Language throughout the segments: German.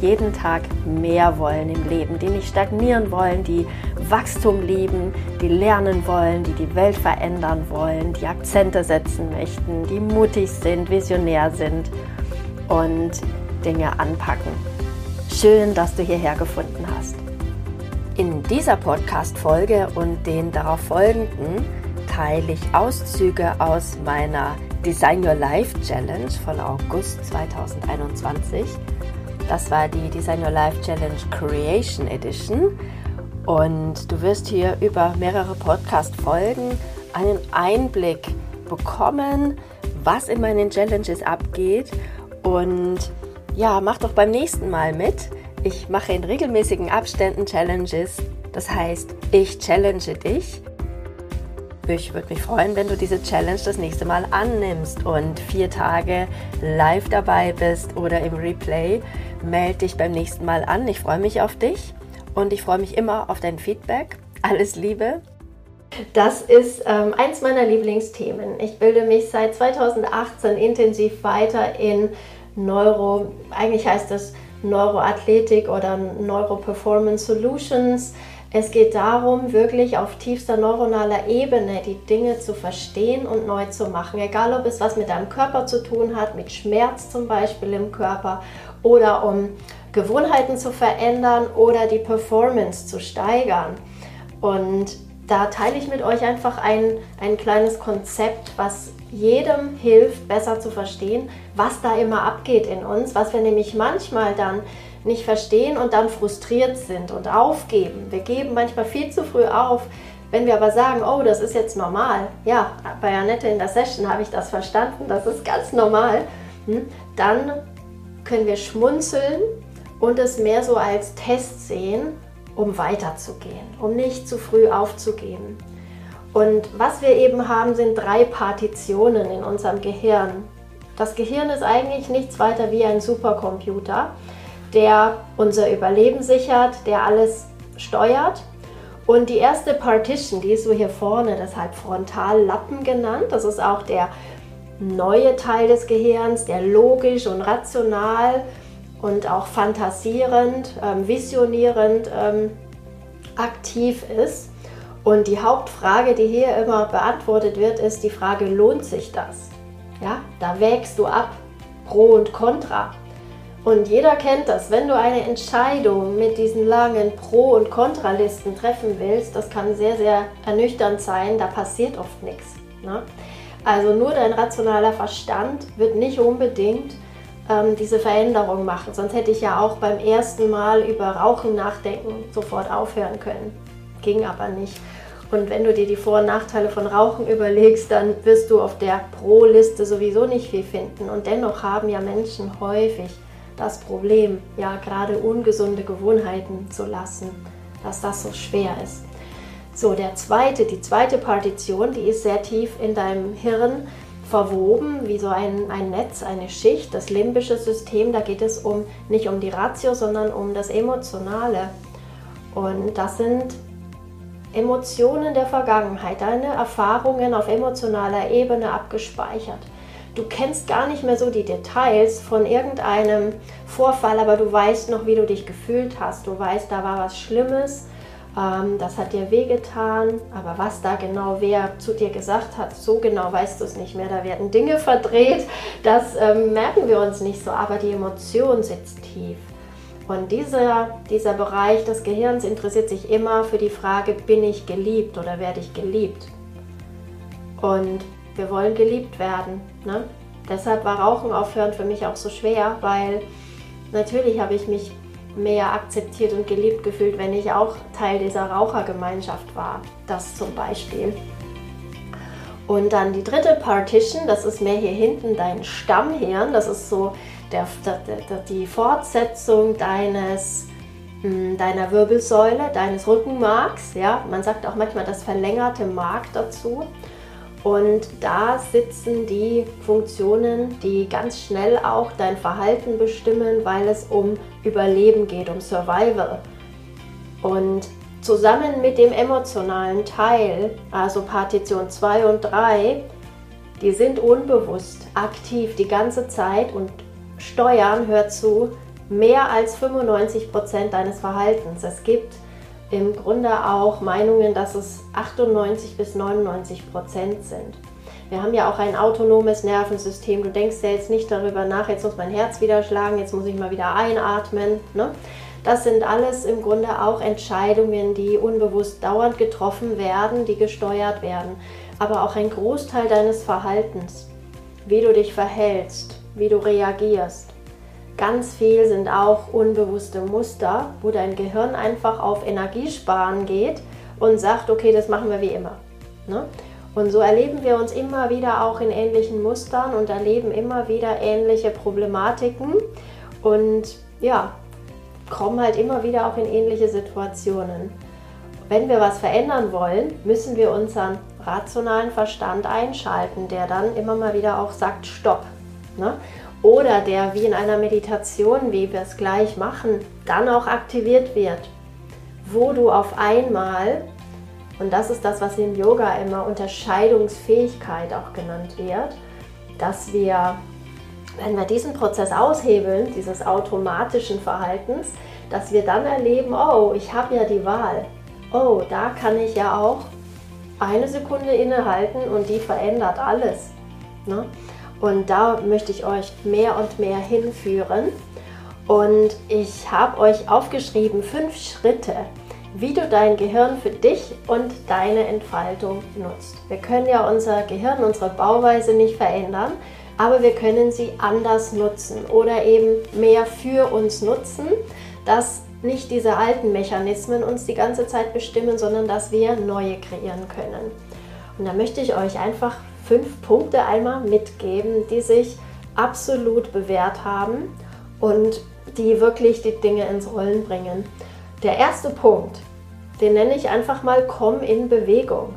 jeden Tag mehr wollen im Leben, die nicht stagnieren wollen, die Wachstum lieben, die lernen wollen, die die Welt verändern wollen, die Akzente setzen möchten, die mutig sind, visionär sind und Dinge anpacken. Schön, dass du hierher gefunden hast. In dieser Podcast-Folge und den darauf folgenden teile ich Auszüge aus meiner Design Your Life Challenge von August 2021. Das war die Design Your Life Challenge Creation Edition. Und du wirst hier über mehrere Podcast-Folgen einen Einblick bekommen, was in meinen Challenges abgeht. Und ja, mach doch beim nächsten Mal mit. Ich mache in regelmäßigen Abständen Challenges. Das heißt, ich challenge dich. Ich würde mich freuen, wenn du diese Challenge das nächste Mal annimmst und vier Tage live dabei bist oder im Replay. Melde dich beim nächsten Mal an. Ich freue mich auf dich und ich freue mich immer auf dein Feedback. Alles Liebe. Das ist ähm, eins meiner Lieblingsthemen. Ich bilde mich seit 2018 intensiv weiter in Neuro, eigentlich heißt das Neuroathletik oder Neuroperformance Solutions. Es geht darum, wirklich auf tiefster neuronaler Ebene die Dinge zu verstehen und neu zu machen. Egal, ob es was mit deinem Körper zu tun hat, mit Schmerz zum Beispiel im Körper oder um Gewohnheiten zu verändern oder die Performance zu steigern. Und da teile ich mit euch einfach ein, ein kleines Konzept, was jedem hilft, besser zu verstehen, was da immer abgeht in uns, was wir nämlich manchmal dann nicht verstehen und dann frustriert sind und aufgeben. Wir geben manchmal viel zu früh auf. Wenn wir aber sagen, oh, das ist jetzt normal, ja, bei Annette in der Session habe ich das verstanden, das ist ganz normal, hm, dann können wir schmunzeln und es mehr so als Test sehen, um weiterzugehen, um nicht zu früh aufzugeben. Und was wir eben haben, sind drei Partitionen in unserem Gehirn. Das Gehirn ist eigentlich nichts weiter wie ein Supercomputer, der unser Überleben sichert, der alles steuert. Und die erste Partition, die ist so hier vorne, deshalb Frontallappen genannt. Das ist auch der neue Teil des Gehirns, der logisch und rational und auch fantasierend, ähm, visionierend ähm, aktiv ist. Und die Hauptfrage, die hier immer beantwortet wird, ist die Frage, lohnt sich das? Ja, da wägst du ab, Pro und Contra. Und jeder kennt das, wenn du eine Entscheidung mit diesen langen Pro- und Kontralisten treffen willst, das kann sehr, sehr ernüchternd sein, da passiert oft nichts. Ne? Also nur dein rationaler Verstand wird nicht unbedingt ähm, diese Veränderung machen. Sonst hätte ich ja auch beim ersten Mal über Rauchen nachdenken sofort aufhören können. Ging aber nicht. Und wenn du dir die Vor- und Nachteile von Rauchen überlegst, dann wirst du auf der Pro-Liste sowieso nicht viel finden. Und dennoch haben ja Menschen häufig das Problem, ja gerade ungesunde Gewohnheiten zu lassen, dass das so schwer ist. So, der zweite, die zweite Partition, die ist sehr tief in deinem Hirn verwoben, wie so ein, ein Netz, eine Schicht, das limbische System. Da geht es um nicht um die Ratio, sondern um das Emotionale. Und das sind Emotionen der Vergangenheit, deine Erfahrungen auf emotionaler Ebene abgespeichert. Du kennst gar nicht mehr so die Details von irgendeinem Vorfall, aber du weißt noch, wie du dich gefühlt hast. Du weißt, da war was Schlimmes, ähm, das hat dir wehgetan, aber was da genau wer zu dir gesagt hat, so genau weißt du es nicht mehr. Da werden Dinge verdreht, das ähm, merken wir uns nicht so, aber die Emotion sitzt tief. Und dieser, dieser Bereich des Gehirns interessiert sich immer für die Frage, bin ich geliebt oder werde ich geliebt? Und wir wollen geliebt werden. Ne? Deshalb war Rauchen aufhören für mich auch so schwer, weil natürlich habe ich mich mehr akzeptiert und geliebt gefühlt, wenn ich auch Teil dieser Rauchergemeinschaft war. Das zum Beispiel. Und dann die dritte Partition, das ist mehr hier hinten dein Stammhirn. Das ist so der, der, der, die Fortsetzung deines hm, deiner Wirbelsäule, deines Rückenmarks. Ja? Man sagt auch manchmal das verlängerte Mark dazu. Und da sitzen die Funktionen, die ganz schnell auch dein Verhalten bestimmen, weil es um Überleben geht, um Survival. Und zusammen mit dem emotionalen Teil, also Partition 2 und 3, die sind unbewusst aktiv die ganze Zeit und steuern, hört zu, mehr als 95 Prozent deines Verhaltens. Es gibt im Grunde auch Meinungen, dass es 98 bis 99 Prozent sind. Wir haben ja auch ein autonomes Nervensystem. Du denkst ja jetzt nicht darüber nach, jetzt muss mein Herz wieder schlagen, jetzt muss ich mal wieder einatmen. Ne? Das sind alles im Grunde auch Entscheidungen, die unbewusst dauernd getroffen werden, die gesteuert werden. Aber auch ein Großteil deines Verhaltens, wie du dich verhältst, wie du reagierst, Ganz viel sind auch unbewusste Muster, wo dein Gehirn einfach auf Energiesparen geht und sagt, okay, das machen wir wie immer. Ne? Und so erleben wir uns immer wieder auch in ähnlichen Mustern und erleben immer wieder ähnliche Problematiken und ja, kommen halt immer wieder auch in ähnliche Situationen. Wenn wir was verändern wollen, müssen wir unseren rationalen Verstand einschalten, der dann immer mal wieder auch sagt, stopp. Ne? Oder der wie in einer Meditation, wie wir es gleich machen, dann auch aktiviert wird, wo du auf einmal, und das ist das, was im Yoga immer Unterscheidungsfähigkeit auch genannt wird, dass wir, wenn wir diesen Prozess aushebeln, dieses automatischen Verhaltens, dass wir dann erleben, oh, ich habe ja die Wahl. Oh, da kann ich ja auch eine Sekunde innehalten und die verändert alles. Ne? Und da möchte ich euch mehr und mehr hinführen. Und ich habe euch aufgeschrieben fünf Schritte, wie du dein Gehirn für dich und deine Entfaltung nutzt. Wir können ja unser Gehirn, unsere Bauweise nicht verändern, aber wir können sie anders nutzen oder eben mehr für uns nutzen, dass nicht diese alten Mechanismen uns die ganze Zeit bestimmen, sondern dass wir neue kreieren können. Und da möchte ich euch einfach fünf Punkte einmal mitgeben, die sich absolut bewährt haben und die wirklich die Dinge ins Rollen bringen. Der erste Punkt, den nenne ich einfach mal Komm in Bewegung.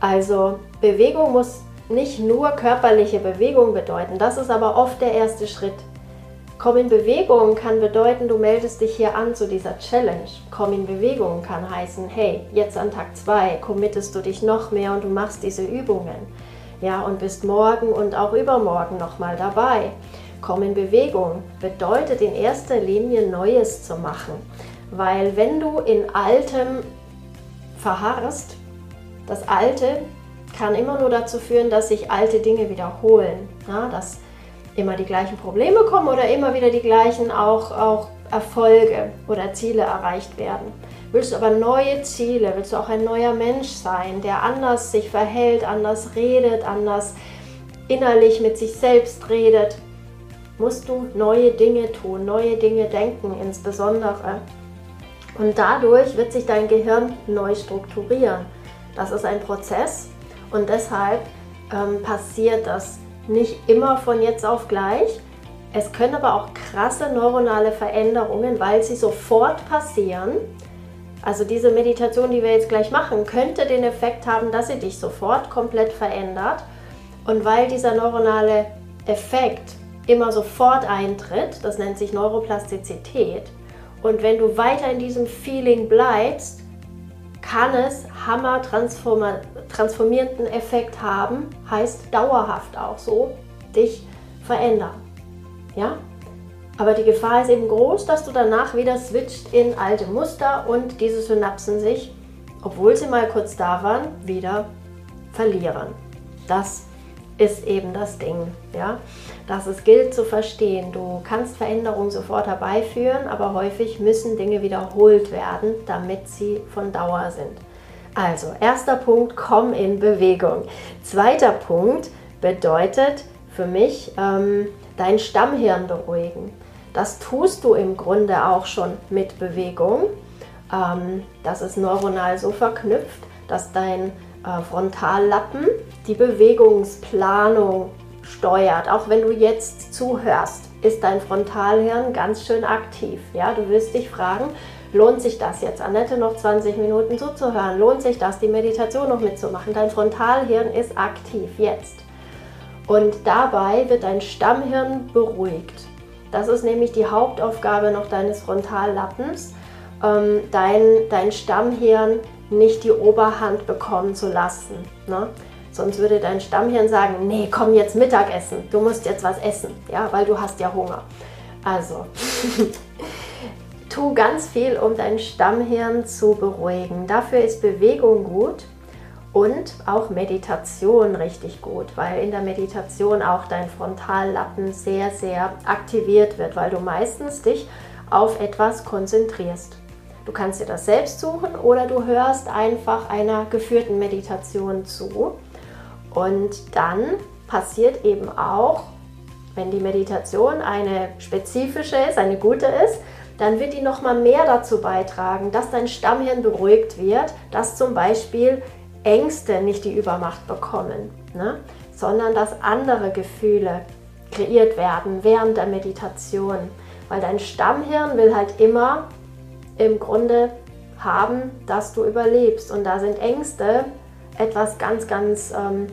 Also Bewegung muss nicht nur körperliche Bewegung bedeuten, das ist aber oft der erste Schritt. Komm in Bewegung kann bedeuten, du meldest dich hier an zu dieser Challenge. Komm in Bewegung kann heißen, hey, jetzt an Tag 2 committest du dich noch mehr und du machst diese Übungen. Ja, und bist morgen und auch übermorgen nochmal dabei. Komm in Bewegung bedeutet in erster Linie Neues zu machen. Weil wenn du in Altem verharrst, das Alte kann immer nur dazu führen, dass sich alte Dinge wiederholen. Ja, dass immer die gleichen Probleme kommen oder immer wieder die gleichen auch, auch Erfolge oder Ziele erreicht werden. Willst du aber neue Ziele, willst du auch ein neuer Mensch sein, der anders sich verhält, anders redet, anders innerlich mit sich selbst redet, musst du neue Dinge tun, neue Dinge denken insbesondere. Und dadurch wird sich dein Gehirn neu strukturieren. Das ist ein Prozess und deshalb ähm, passiert das nicht immer von jetzt auf gleich. Es können aber auch krasse neuronale Veränderungen, weil sie sofort passieren. Also diese Meditation, die wir jetzt gleich machen, könnte den Effekt haben, dass sie dich sofort komplett verändert. Und weil dieser neuronale Effekt immer sofort eintritt, das nennt sich Neuroplastizität, und wenn du weiter in diesem Feeling bleibst, kann es hammer transformierenden Effekt haben, heißt dauerhaft auch so, dich verändern. Ja? Aber die Gefahr ist eben groß, dass du danach wieder switcht in alte Muster und diese Synapsen sich, obwohl sie mal kurz da waren, wieder verlieren. Das ist eben das Ding, ja, dass es gilt zu verstehen. Du kannst Veränderungen sofort herbeiführen, aber häufig müssen Dinge wiederholt werden, damit sie von Dauer sind. Also, erster Punkt, komm in Bewegung. Zweiter Punkt bedeutet für mich, ähm, dein Stammhirn beruhigen. Das tust du im Grunde auch schon mit Bewegung. Ähm, das ist neuronal so verknüpft, dass dein äh, Frontallappen die Bewegungsplanung steuert, auch wenn du jetzt zuhörst. ist dein Frontalhirn ganz schön aktiv. Ja, du wirst dich fragen, lohnt sich das jetzt, Annette noch 20 Minuten zuzuhören? Lohnt sich das, die Meditation noch mitzumachen? Dein Frontalhirn ist aktiv jetzt. Und dabei wird dein Stammhirn beruhigt. Das ist nämlich die Hauptaufgabe noch deines Frontallappens, ähm, dein, dein Stammhirn nicht die Oberhand bekommen zu lassen. Ne? Sonst würde dein Stammhirn sagen, nee, komm jetzt Mittagessen, du musst jetzt was essen, ja, weil du hast ja Hunger. Also, tu ganz viel, um dein Stammhirn zu beruhigen. Dafür ist Bewegung gut und auch Meditation richtig gut, weil in der Meditation auch dein Frontallappen sehr, sehr aktiviert wird, weil du meistens dich auf etwas konzentrierst. Du kannst dir das selbst suchen oder du hörst einfach einer geführten Meditation zu. Und dann passiert eben auch, wenn die Meditation eine spezifische ist, eine gute ist, dann wird die nochmal mehr dazu beitragen, dass dein Stammhirn beruhigt wird, dass zum Beispiel Ängste nicht die Übermacht bekommen, ne? sondern dass andere Gefühle kreiert werden während der Meditation. Weil dein Stammhirn will halt immer im Grunde haben, dass du überlebst. Und da sind Ängste etwas ganz, ganz ähm,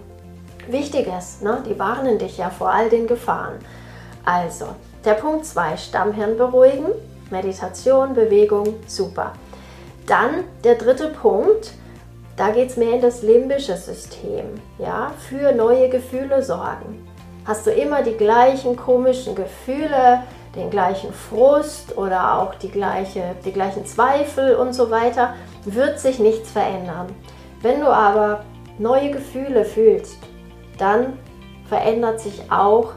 Wichtiges. Ne? Die warnen dich ja vor all den Gefahren. Also, der Punkt 2, Stammhirn beruhigen, Meditation, Bewegung, super. Dann der dritte Punkt, da geht es mehr in das limbische System, ja, für neue Gefühle sorgen. Hast du immer die gleichen komischen Gefühle, den gleichen Frust oder auch die, gleiche, die gleichen Zweifel und so weiter, wird sich nichts verändern. Wenn du aber neue Gefühle fühlst, dann verändert sich auch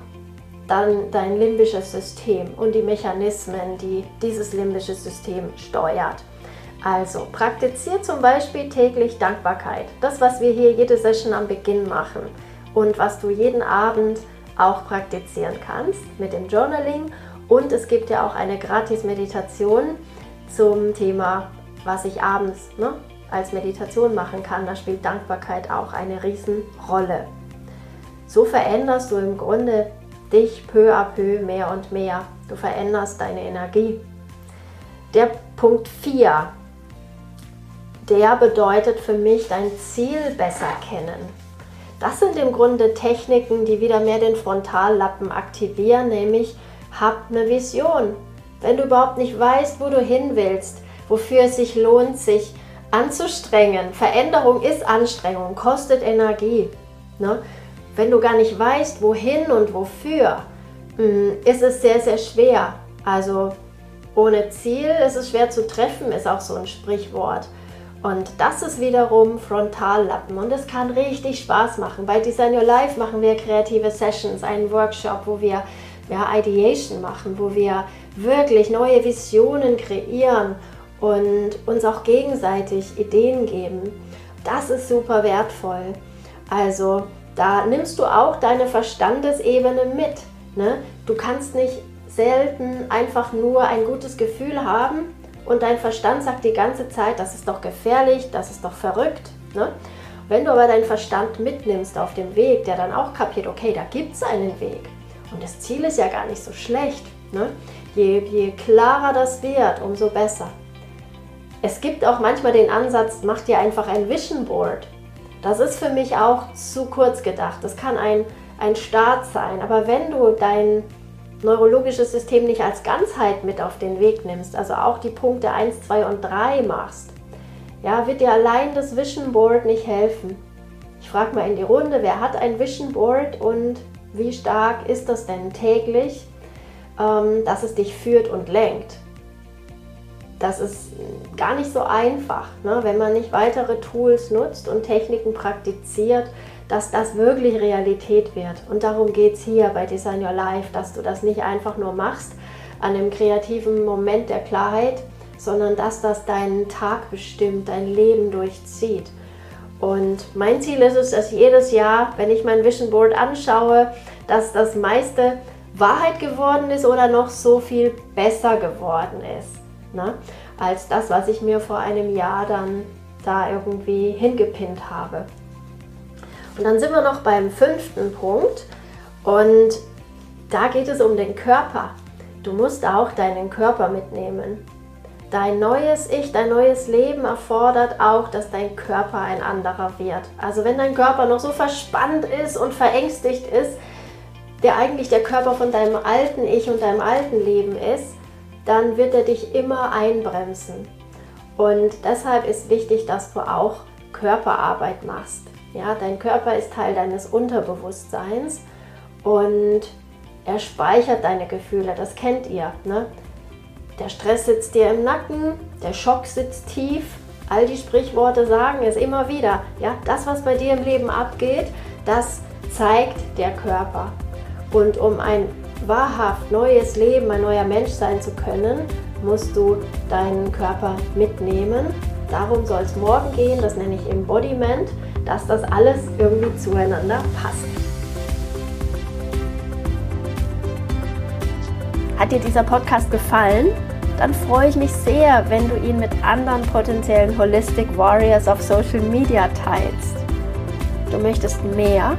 dann dein limbisches System und die Mechanismen, die dieses limbische System steuert. Also praktiziere zum Beispiel täglich Dankbarkeit. Das, was wir hier jede Session am Beginn machen und was du jeden Abend auch praktizieren kannst mit dem Journaling. Und es gibt ja auch eine Gratis-Meditation zum Thema, was ich abends ne, als Meditation machen kann. Da spielt Dankbarkeit auch eine Riesenrolle. So veränderst du im Grunde dich peu à peu mehr und mehr. Du veränderst deine Energie. Der Punkt 4 der bedeutet für mich dein Ziel besser kennen. Das sind im Grunde Techniken, die wieder mehr den Frontallappen aktivieren, nämlich hab eine Vision. Wenn du überhaupt nicht weißt, wo du hin willst, wofür es sich lohnt, sich anzustrengen. Veränderung ist Anstrengung, kostet Energie. Ne? Wenn du gar nicht weißt, wohin und wofür, mm, ist es sehr, sehr schwer. Also ohne Ziel ist es schwer zu treffen, ist auch so ein Sprichwort. Und das ist wiederum Frontallappen und es kann richtig Spaß machen. Bei Design Your Life machen wir kreative Sessions, einen Workshop, wo wir ja, Ideation machen, wo wir wirklich neue Visionen kreieren und uns auch gegenseitig Ideen geben. Das ist super wertvoll. Also da nimmst du auch deine Verstandesebene mit. Ne? Du kannst nicht selten einfach nur ein gutes Gefühl haben und dein Verstand sagt die ganze Zeit, das ist doch gefährlich, das ist doch verrückt. Ne? Wenn du aber deinen Verstand mitnimmst auf dem Weg, der dann auch kapiert, okay, da gibt es einen Weg und das Ziel ist ja gar nicht so schlecht. Ne? Je, je klarer das wird, umso besser. Es gibt auch manchmal den Ansatz, mach dir einfach ein Vision Board. Das ist für mich auch zu kurz gedacht. Das kann ein, ein Start sein. Aber wenn du dein neurologisches System nicht als Ganzheit mit auf den Weg nimmst, also auch die Punkte 1, 2 und 3 machst, ja, wird dir allein das Vision Board nicht helfen. Ich frage mal in die Runde, wer hat ein Vision Board und wie stark ist das denn täglich, ähm, dass es dich führt und lenkt? Das ist gar nicht so einfach, ne? wenn man nicht weitere Tools nutzt und Techniken praktiziert, dass das wirklich Realität wird. Und darum geht es hier bei Design Your Life, dass du das nicht einfach nur machst an einem kreativen Moment der Klarheit, sondern dass das deinen Tag bestimmt, dein Leben durchzieht. Und mein Ziel ist es, dass jedes Jahr, wenn ich mein Vision Board anschaue, dass das meiste Wahrheit geworden ist oder noch so viel besser geworden ist, ne? als das, was ich mir vor einem Jahr dann da irgendwie hingepinnt habe. Und dann sind wir noch beim fünften Punkt. Und da geht es um den Körper. Du musst auch deinen Körper mitnehmen. Dein neues Ich, dein neues Leben erfordert auch, dass dein Körper ein anderer wird. Also wenn dein Körper noch so verspannt ist und verängstigt ist, der eigentlich der Körper von deinem alten Ich und deinem alten Leben ist, dann wird er dich immer einbremsen. Und deshalb ist wichtig, dass du auch Körperarbeit machst. Ja, dein Körper ist Teil deines Unterbewusstseins und er speichert deine Gefühle, das kennt ihr. Ne? Der Stress sitzt dir im Nacken, der Schock sitzt tief. All die Sprichworte sagen es immer wieder. Ja, das, was bei dir im Leben abgeht, das zeigt der Körper. Und um ein wahrhaft neues Leben, ein neuer Mensch sein zu können, musst du deinen Körper mitnehmen. Darum soll es morgen gehen, das nenne ich Embodiment, dass das alles irgendwie zueinander passt. Hat dir dieser Podcast gefallen? Dann freue ich mich sehr, wenn du ihn mit anderen potenziellen Holistic Warriors auf Social Media teilst. Du möchtest mehr?